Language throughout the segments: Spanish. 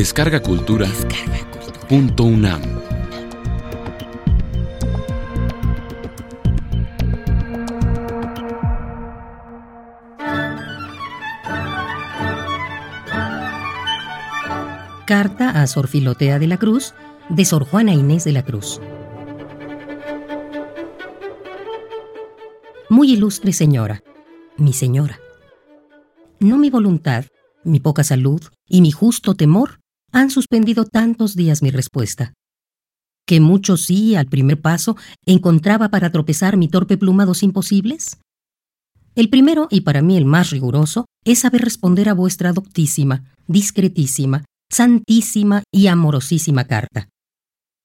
Descarga Cultura. Punto UNAM. Carta a Sor Filotea de la Cruz de Sor Juana Inés de la Cruz. Muy ilustre señora, mi señora. No mi voluntad, mi poca salud y mi justo temor han suspendido tantos días mi respuesta. Que mucho sí al primer paso encontraba para tropezar mi torpe pluma dos imposibles. El primero, y para mí el más riguroso, es saber responder a vuestra doctísima, discretísima, santísima y amorosísima carta.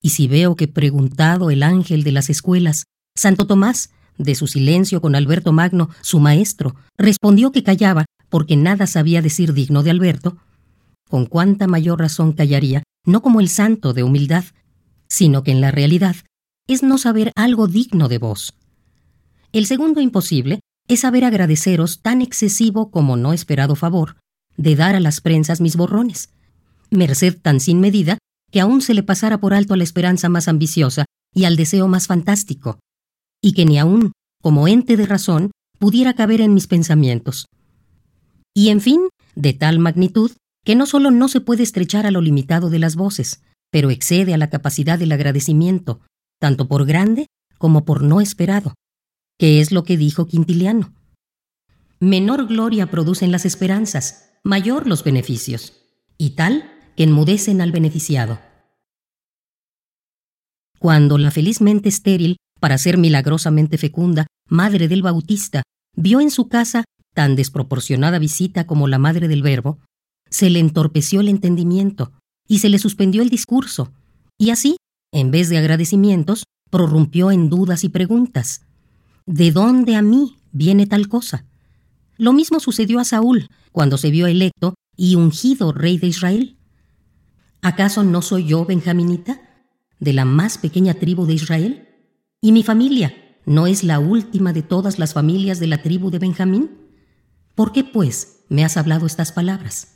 Y si veo que preguntado el ángel de las escuelas, Santo Tomás, de su silencio con Alberto Magno, su maestro, respondió que callaba porque nada sabía decir digno de Alberto, con cuánta mayor razón callaría, no como el santo de humildad, sino que en la realidad es no saber algo digno de vos. El segundo imposible es saber agradeceros tan excesivo como no esperado favor de dar a las prensas mis borrones, merced tan sin medida que aún se le pasara por alto a la esperanza más ambiciosa y al deseo más fantástico, y que ni aún, como ente de razón, pudiera caber en mis pensamientos. Y en fin, de tal magnitud que no solo no se puede estrechar a lo limitado de las voces, pero excede a la capacidad del agradecimiento, tanto por grande como por no esperado, que es lo que dijo Quintiliano. Menor gloria producen las esperanzas, mayor los beneficios, y tal que enmudecen al beneficiado. Cuando la felizmente estéril, para ser milagrosamente fecunda, madre del Bautista, vio en su casa tan desproporcionada visita como la madre del Verbo, se le entorpeció el entendimiento y se le suspendió el discurso, y así, en vez de agradecimientos, prorrumpió en dudas y preguntas. ¿De dónde a mí viene tal cosa? Lo mismo sucedió a Saúl cuando se vio electo y ungido rey de Israel. ¿Acaso no soy yo benjaminita, de la más pequeña tribu de Israel? ¿Y mi familia no es la última de todas las familias de la tribu de Benjamín? ¿Por qué, pues, me has hablado estas palabras?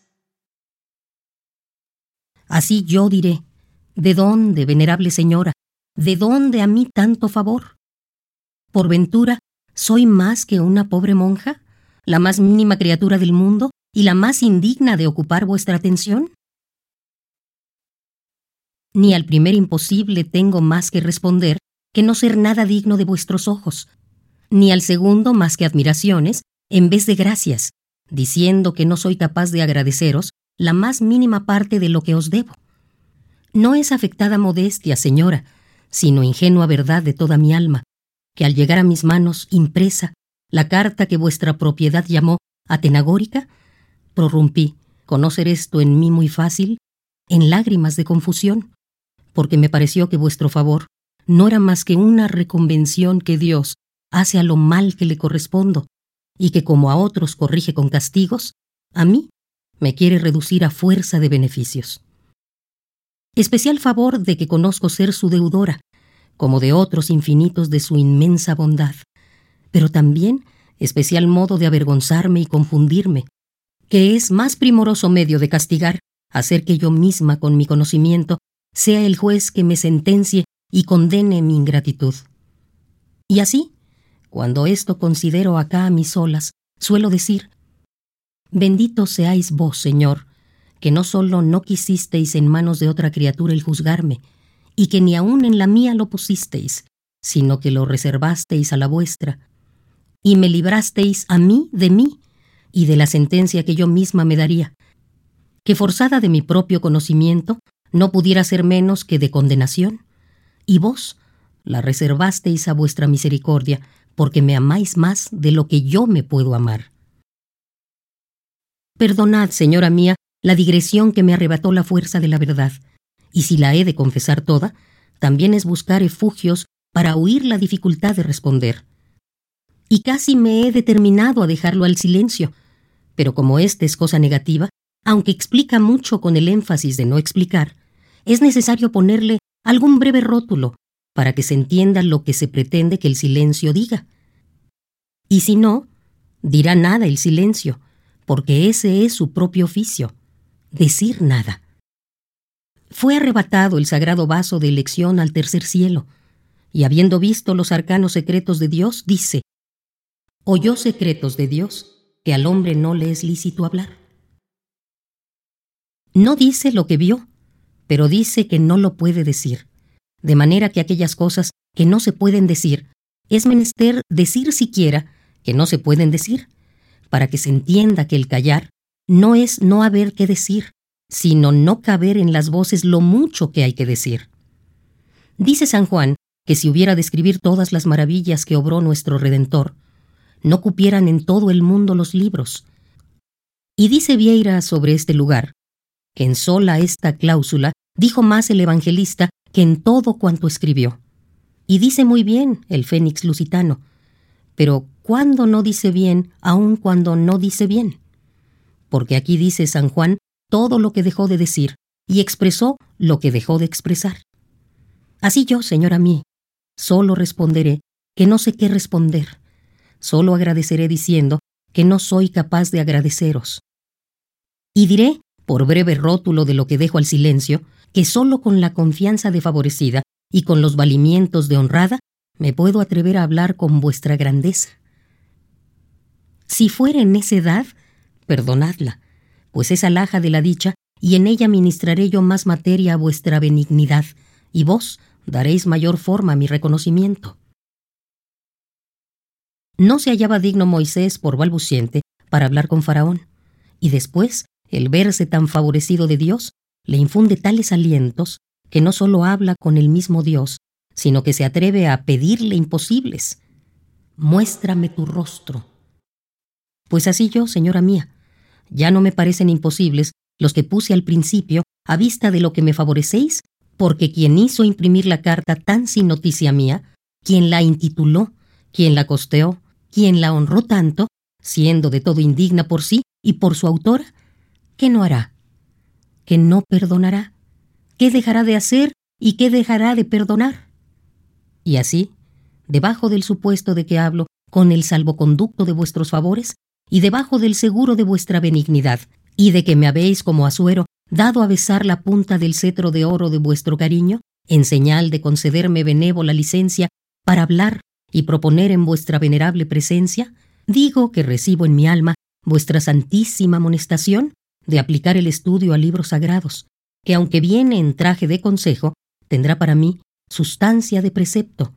Así yo diré, ¿de dónde, venerable señora? ¿De dónde a mí tanto favor? ¿Por ventura soy más que una pobre monja, la más mínima criatura del mundo y la más indigna de ocupar vuestra atención? Ni al primer imposible tengo más que responder que no ser nada digno de vuestros ojos, ni al segundo más que admiraciones en vez de gracias, diciendo que no soy capaz de agradeceros la más mínima parte de lo que os debo. No es afectada modestia, señora, sino ingenua verdad de toda mi alma, que al llegar a mis manos impresa la carta que vuestra propiedad llamó atenagórica, prorrumpí, conocer esto en mí muy fácil, en lágrimas de confusión, porque me pareció que vuestro favor no era más que una reconvención que Dios hace a lo mal que le correspondo, y que como a otros corrige con castigos, a mí me quiere reducir a fuerza de beneficios. Especial favor de que conozco ser su deudora, como de otros infinitos de su inmensa bondad, pero también especial modo de avergonzarme y confundirme, que es más primoroso medio de castigar, hacer que yo misma con mi conocimiento sea el juez que me sentencie y condene mi ingratitud. Y así, cuando esto considero acá a mis solas, suelo decir, Bendito seáis vos, Señor, que no solo no quisisteis en manos de otra criatura el juzgarme, y que ni aun en la mía lo pusisteis, sino que lo reservasteis a la vuestra, y me librasteis a mí de mí y de la sentencia que yo misma me daría, que forzada de mi propio conocimiento no pudiera ser menos que de condenación, y vos la reservasteis a vuestra misericordia, porque me amáis más de lo que yo me puedo amar. Perdonad, señora mía, la digresión que me arrebató la fuerza de la verdad, y si la he de confesar toda, también es buscar refugios para huir la dificultad de responder. Y casi me he determinado a dejarlo al silencio, pero como esta es cosa negativa, aunque explica mucho con el énfasis de no explicar, es necesario ponerle algún breve rótulo para que se entienda lo que se pretende que el silencio diga. Y si no, dirá nada el silencio, porque ese es su propio oficio, decir nada. fue arrebatado el sagrado vaso de elección al tercer cielo, y habiendo visto los arcanos secretos de Dios, dice, oyó secretos de Dios que al hombre no le es lícito hablar. No dice lo que vio, pero dice que no lo puede decir, de manera que aquellas cosas que no se pueden decir, es menester decir siquiera que no se pueden decir, para que se entienda que el callar no es no haber que decir, sino no caber en las voces lo mucho que hay que decir. Dice San Juan que si hubiera de escribir todas las maravillas que obró nuestro Redentor, no cupieran en todo el mundo los libros. Y dice Vieira sobre este lugar, que en sola esta cláusula dijo más el evangelista que en todo cuanto escribió. Y dice muy bien el Fénix lusitano, pero ¿cuándo no dice bien aun cuando no dice bien? Porque aquí dice San Juan todo lo que dejó de decir y expresó lo que dejó de expresar. Así yo, señora mí, solo responderé que no sé qué responder, solo agradeceré diciendo que no soy capaz de agradeceros. Y diré, por breve rótulo de lo que dejo al silencio, que solo con la confianza de favorecida y con los valimientos de honrada me puedo atrever a hablar con vuestra grandeza. Si fuera en esa edad, perdonadla, pues es alhaja de la dicha, y en ella ministraré yo más materia a vuestra benignidad, y vos daréis mayor forma a mi reconocimiento. No se hallaba digno Moisés por balbuciente para hablar con Faraón, y después el verse tan favorecido de Dios le infunde tales alientos que no solo habla con el mismo Dios, sino que se atreve a pedirle imposibles. Muéstrame tu rostro. Pues así yo, señora mía, ya no me parecen imposibles los que puse al principio a vista de lo que me favorecéis, porque quien hizo imprimir la carta tan sin noticia mía, quien la intituló, quien la costeó, quien la honró tanto, siendo de todo indigna por sí y por su autora, ¿qué no hará? ¿Qué no perdonará? ¿Qué dejará de hacer y qué dejará de perdonar? Y así, debajo del supuesto de que hablo con el salvoconducto de vuestros favores, y debajo del seguro de vuestra benignidad, y de que me habéis como asuero dado a besar la punta del cetro de oro de vuestro cariño, en señal de concederme benévola licencia para hablar y proponer en vuestra venerable presencia, digo que recibo en mi alma vuestra santísima amonestación de aplicar el estudio a libros sagrados, que aunque viene en traje de consejo, tendrá para mí sustancia de precepto,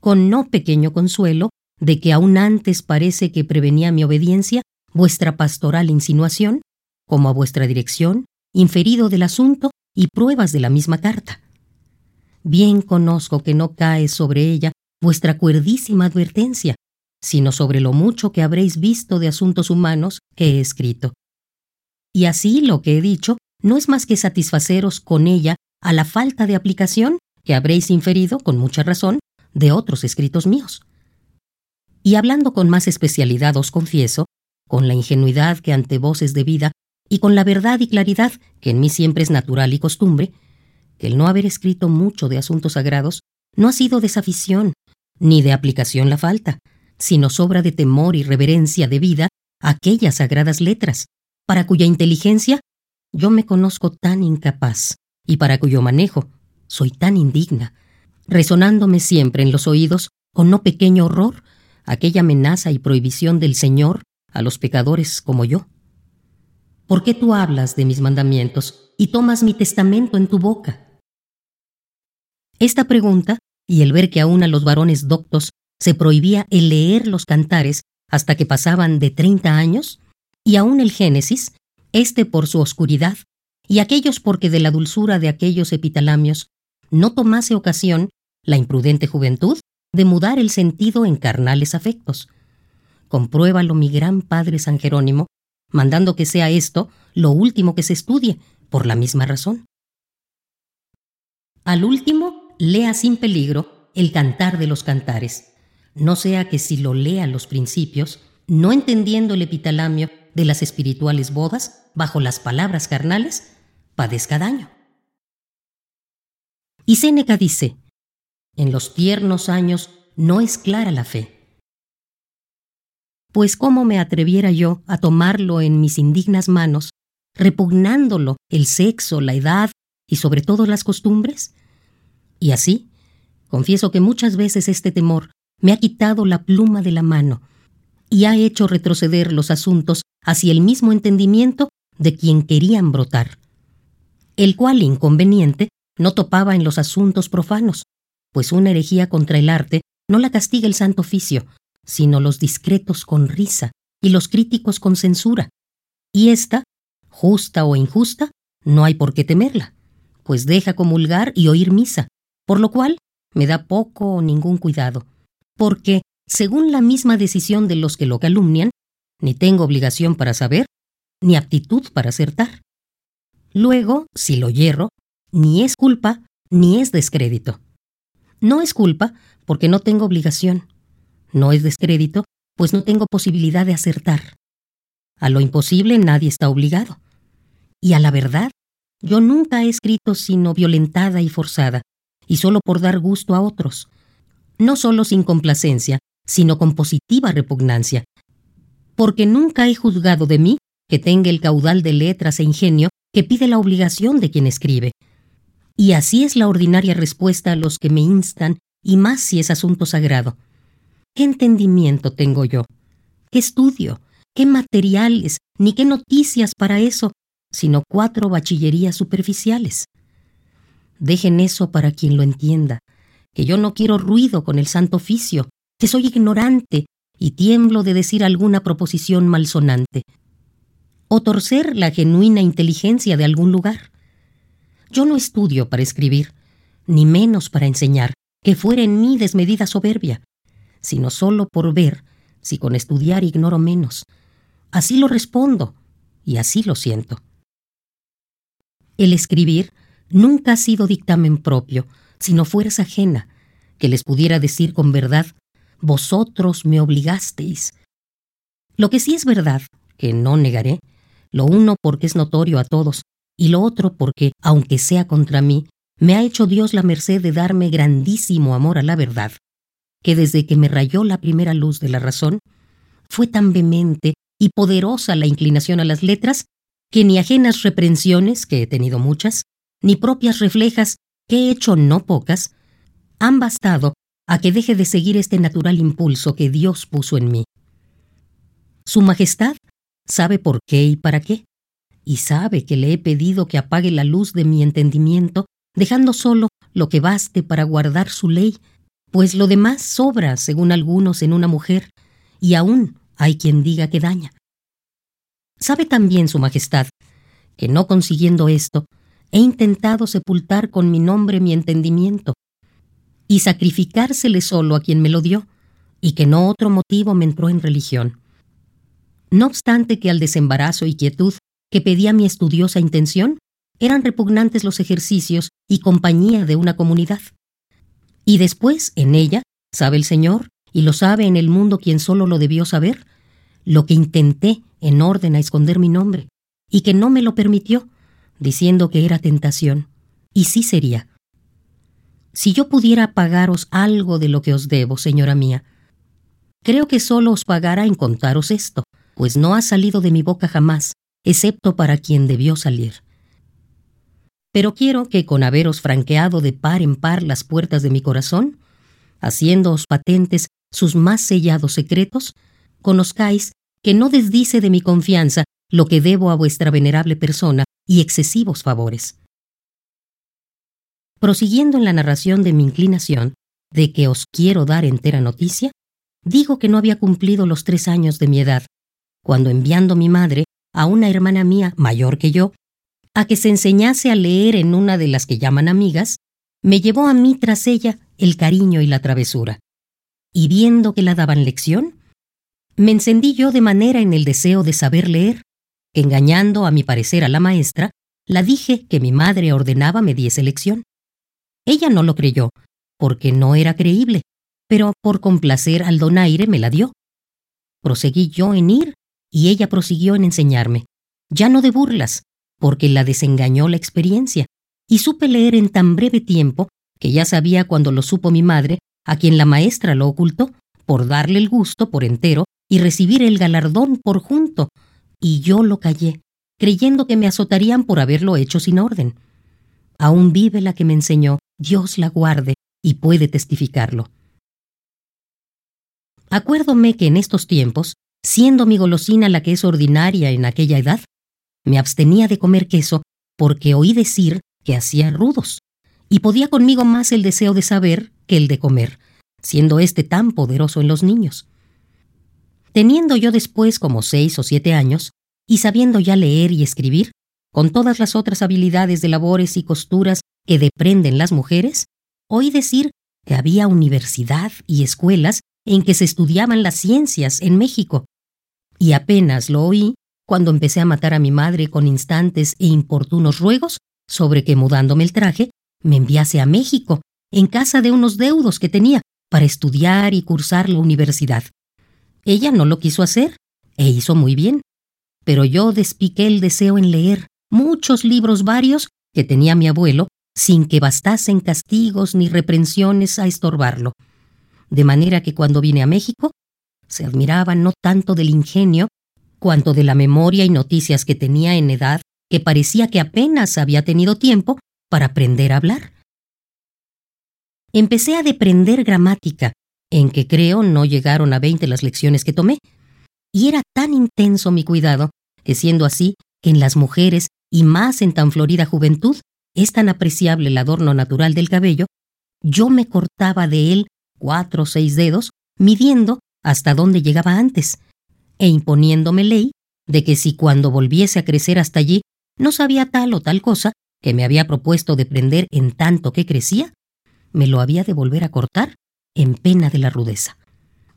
con no pequeño consuelo de que aún antes parece que prevenía mi obediencia vuestra pastoral insinuación, como a vuestra dirección, inferido del asunto y pruebas de la misma carta. Bien conozco que no cae sobre ella vuestra cuerdísima advertencia, sino sobre lo mucho que habréis visto de asuntos humanos que he escrito. Y así lo que he dicho no es más que satisfaceros con ella a la falta de aplicación que habréis inferido, con mucha razón, de otros escritos míos. Y hablando con más especialidad os confieso, con la ingenuidad que ante vos es debida, y con la verdad y claridad que en mí siempre es natural y costumbre, que el no haber escrito mucho de asuntos sagrados no ha sido desafición, ni de aplicación la falta, sino sobra de temor y reverencia debida a aquellas sagradas letras, para cuya inteligencia yo me conozco tan incapaz, y para cuyo manejo soy tan indigna, resonándome siempre en los oídos con no pequeño horror aquella amenaza y prohibición del Señor a los pecadores como yo? ¿Por qué tú hablas de mis mandamientos y tomas mi testamento en tu boca? Esta pregunta, y el ver que aún a los varones doctos se prohibía el leer los cantares hasta que pasaban de treinta años, y aún el Génesis, este por su oscuridad, y aquellos porque de la dulzura de aquellos epitalamios no tomase ocasión la imprudente juventud de mudar el sentido en carnales afectos. Compruébalo mi gran padre San Jerónimo, mandando que sea esto lo último que se estudie, por la misma razón. Al último, lea sin peligro el cantar de los cantares, no sea que si lo lea los principios, no entendiendo el epitalamio de las espirituales bodas bajo las palabras carnales, padezca daño. Y Séneca dice, en los tiernos años no es clara la fe. Pues cómo me atreviera yo a tomarlo en mis indignas manos, repugnándolo el sexo, la edad y sobre todo las costumbres? Y así, confieso que muchas veces este temor me ha quitado la pluma de la mano y ha hecho retroceder los asuntos hacia el mismo entendimiento de quien querían brotar, el cual inconveniente no topaba en los asuntos profanos, pues una herejía contra el arte no la castiga el santo oficio, sino los discretos con risa y los críticos con censura. Y esta, justa o injusta, no hay por qué temerla, pues deja comulgar y oír misa, por lo cual me da poco o ningún cuidado, porque, según la misma decisión de los que lo calumnian, ni tengo obligación para saber, ni aptitud para acertar. Luego, si lo hierro, ni es culpa, ni es descrédito. No es culpa porque no tengo obligación. No es descrédito, pues no tengo posibilidad de acertar. A lo imposible nadie está obligado. Y a la verdad, yo nunca he escrito sino violentada y forzada, y solo por dar gusto a otros. No solo sin complacencia, sino con positiva repugnancia. Porque nunca he juzgado de mí que tenga el caudal de letras e ingenio que pide la obligación de quien escribe. Y así es la ordinaria respuesta a los que me instan, y más si es asunto sagrado. ¿Qué entendimiento tengo yo? ¿Qué estudio? ¿Qué materiales? Ni qué noticias para eso, sino cuatro bachillerías superficiales. Dejen eso para quien lo entienda, que yo no quiero ruido con el santo oficio, que soy ignorante y tiemblo de decir alguna proposición malsonante, o torcer la genuina inteligencia de algún lugar. Yo no estudio para escribir, ni menos para enseñar, que fuera en mí desmedida soberbia, sino solo por ver si con estudiar ignoro menos. Así lo respondo y así lo siento. El escribir nunca ha sido dictamen propio, sino fuerza ajena, que les pudiera decir con verdad, vosotros me obligasteis. Lo que sí es verdad, que no negaré, lo uno porque es notorio a todos, y lo otro porque, aunque sea contra mí, me ha hecho Dios la merced de darme grandísimo amor a la verdad, que desde que me rayó la primera luz de la razón, fue tan vehemente y poderosa la inclinación a las letras, que ni ajenas reprensiones, que he tenido muchas, ni propias reflejas, que he hecho no pocas, han bastado a que deje de seguir este natural impulso que Dios puso en mí. Su Majestad sabe por qué y para qué, y sabe que le he pedido que apague la luz de mi entendimiento, dejando solo lo que baste para guardar su ley, pues lo demás sobra, según algunos, en una mujer, y aún hay quien diga que daña. Sabe también Su Majestad que no consiguiendo esto, he intentado sepultar con mi nombre mi entendimiento, y sacrificársele solo a quien me lo dio, y que no otro motivo me entró en religión. No obstante que al desembarazo y quietud que pedía mi estudiosa intención, eran repugnantes los ejercicios y compañía de una comunidad. Y después, en ella, sabe el Señor, y lo sabe en el mundo quien solo lo debió saber, lo que intenté en orden a esconder mi nombre, y que no me lo permitió, diciendo que era tentación, y sí sería. Si yo pudiera pagaros algo de lo que os debo, señora mía, creo que solo os pagara en contaros esto, pues no ha salido de mi boca jamás, excepto para quien debió salir. Pero quiero que con haberos franqueado de par en par las puertas de mi corazón, haciéndoos patentes sus más sellados secretos, conozcáis que no desdice de mi confianza lo que debo a vuestra venerable persona y excesivos favores. Prosiguiendo en la narración de mi inclinación, de que os quiero dar entera noticia, digo que no había cumplido los tres años de mi edad, cuando enviando mi madre a una hermana mía mayor que yo, a que se enseñase a leer en una de las que llaman amigas, me llevó a mí tras ella el cariño y la travesura. Y viendo que la daban lección, me encendí yo de manera en el deseo de saber leer, engañando a mi parecer a la maestra, la dije que mi madre ordenaba me diese lección. Ella no lo creyó, porque no era creíble, pero por complacer al donaire me la dio. Proseguí yo en ir y ella prosiguió en enseñarme, ya no de burlas, porque la desengañó la experiencia, y supe leer en tan breve tiempo que ya sabía cuando lo supo mi madre, a quien la maestra lo ocultó, por darle el gusto por entero y recibir el galardón por junto, y yo lo callé, creyendo que me azotarían por haberlo hecho sin orden. Aún vive la que me enseñó, Dios la guarde, y puede testificarlo. Acuérdome que en estos tiempos, siendo mi golosina la que es ordinaria en aquella edad, me abstenía de comer queso porque oí decir que hacía rudos, y podía conmigo más el deseo de saber que el de comer, siendo éste tan poderoso en los niños. Teniendo yo después como seis o siete años, y sabiendo ya leer y escribir, con todas las otras habilidades de labores y costuras que deprenden las mujeres, oí decir que había universidad y escuelas en que se estudiaban las ciencias en México. Y apenas lo oí cuando empecé a matar a mi madre con instantes e importunos ruegos sobre que mudándome el traje, me enviase a México, en casa de unos deudos que tenía, para estudiar y cursar la universidad. Ella no lo quiso hacer, e hizo muy bien. Pero yo despiqué el deseo en leer muchos libros varios que tenía mi abuelo, sin que bastasen castigos ni reprensiones a estorbarlo. De manera que cuando vine a México, se admiraba no tanto del ingenio cuanto de la memoria y noticias que tenía en edad que parecía que apenas había tenido tiempo para aprender a hablar. Empecé a deprender gramática, en que creo no llegaron a veinte las lecciones que tomé, y era tan intenso mi cuidado que siendo así que en las mujeres y más en tan florida juventud es tan apreciable el adorno natural del cabello, yo me cortaba de él cuatro o seis dedos, midiendo hasta dónde llegaba antes, e imponiéndome ley de que si cuando volviese a crecer hasta allí no sabía tal o tal cosa que me había propuesto de prender en tanto que crecía, me lo había de volver a cortar en pena de la rudeza.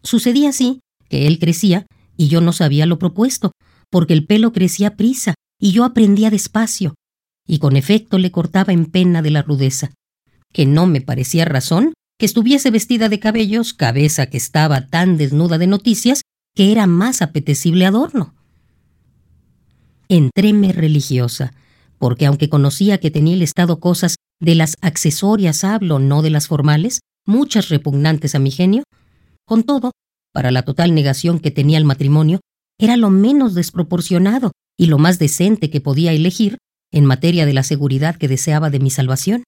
Sucedía así que él crecía y yo no sabía lo propuesto, porque el pelo crecía prisa y yo aprendía despacio, y con efecto le cortaba en pena de la rudeza, que no me parecía razón que estuviese vestida de cabellos, cabeza que estaba tan desnuda de noticias que era más apetecible adorno. Entréme religiosa, porque aunque conocía que tenía el Estado cosas de las accesorias hablo, no de las formales, muchas repugnantes a mi genio, con todo, para la total negación que tenía el matrimonio, era lo menos desproporcionado y lo más decente que podía elegir en materia de la seguridad que deseaba de mi salvación,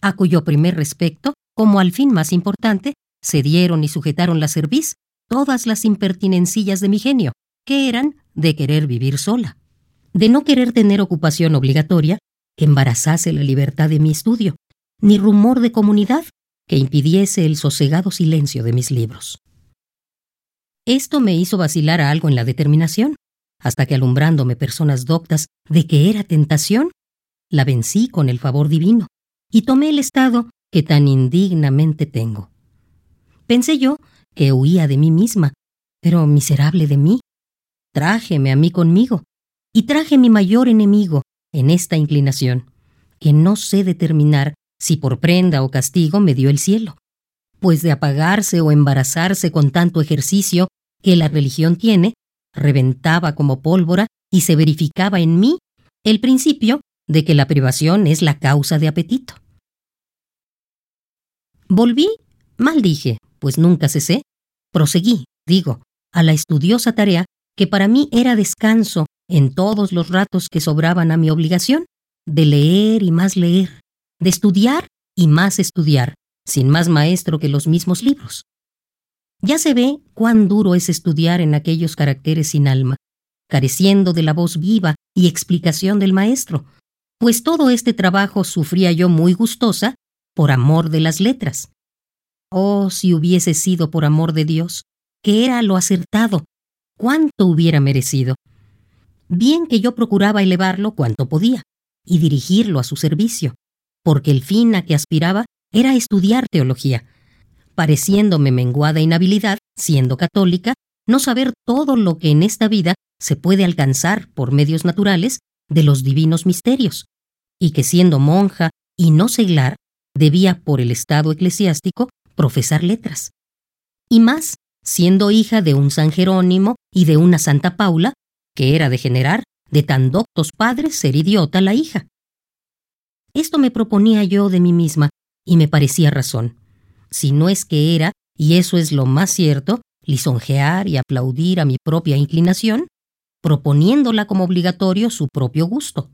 a cuyo primer respecto, como al fin más importante, se dieron y sujetaron la cerviz todas las impertinencillas de mi genio, que eran de querer vivir sola, de no querer tener ocupación obligatoria que embarazase la libertad de mi estudio, ni rumor de comunidad que impidiese el sosegado silencio de mis libros. Esto me hizo vacilar a algo en la determinación, hasta que alumbrándome personas doctas de que era tentación, la vencí con el favor divino y tomé el estado que tan indignamente tengo. Pensé yo que huía de mí misma, pero miserable de mí. Trájeme a mí conmigo, y traje mi mayor enemigo en esta inclinación, que no sé determinar si por prenda o castigo me dio el cielo, pues de apagarse o embarazarse con tanto ejercicio que la religión tiene, reventaba como pólvora y se verificaba en mí el principio de que la privación es la causa de apetito. Volví, mal dije, pues nunca cesé, proseguí, digo, a la estudiosa tarea que para mí era descanso en todos los ratos que sobraban a mi obligación, de leer y más leer, de estudiar y más estudiar, sin más maestro que los mismos libros. Ya se ve cuán duro es estudiar en aquellos caracteres sin alma, careciendo de la voz viva y explicación del maestro, pues todo este trabajo sufría yo muy gustosa por amor de las letras. Oh, si hubiese sido por amor de Dios, que era lo acertado, cuánto hubiera merecido. Bien que yo procuraba elevarlo cuanto podía, y dirigirlo a su servicio, porque el fin a que aspiraba era estudiar teología, pareciéndome menguada inhabilidad, siendo católica, no saber todo lo que en esta vida se puede alcanzar por medios naturales de los divinos misterios, y que siendo monja y no seglar, debía por el estado eclesiástico profesar letras. Y más, siendo hija de un San Jerónimo y de una Santa Paula, que era de generar de tan doctos padres ser idiota la hija. Esto me proponía yo de mí misma, y me parecía razón. Si no es que era, y eso es lo más cierto, lisonjear y aplaudir a mi propia inclinación, proponiéndola como obligatorio su propio gusto.